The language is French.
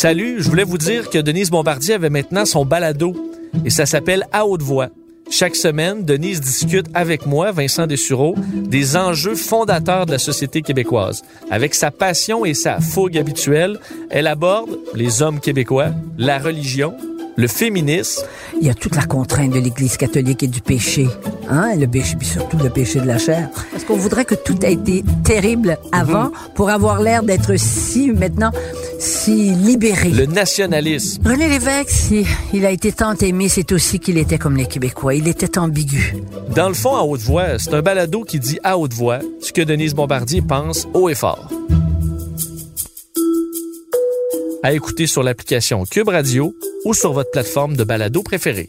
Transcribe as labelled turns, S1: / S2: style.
S1: Salut, je voulais vous dire que Denise Bombardier avait maintenant son balado et ça s'appelle À haute voix. Chaque semaine, Denise discute avec moi, Vincent Dessureau, des enjeux fondateurs de la société québécoise. Avec sa passion et sa fougue habituelle, elle aborde les hommes québécois, la religion, le féminisme.
S2: Il y a toute la contrainte de l'Église catholique et du péché. Hein? Le péché, puis surtout le péché de la chair. Parce qu'on voudrait que tout ait été terrible avant
S1: Mhm.
S2: pour avoir l'air d'être si, maintenant, si libéré.
S1: Le nationalisme.
S2: René Lévesque, si il a été tant aimé, c'est aussi qu'il était comme les Québécois. Il était ambigu.
S1: Dans le fond, à haute voix, c'est un balado qui dit à haute voix ce que Denise Bombardier pense haut et fort. À écouter sur l'application Cube Radio ou sur votre plateforme de balado préférée.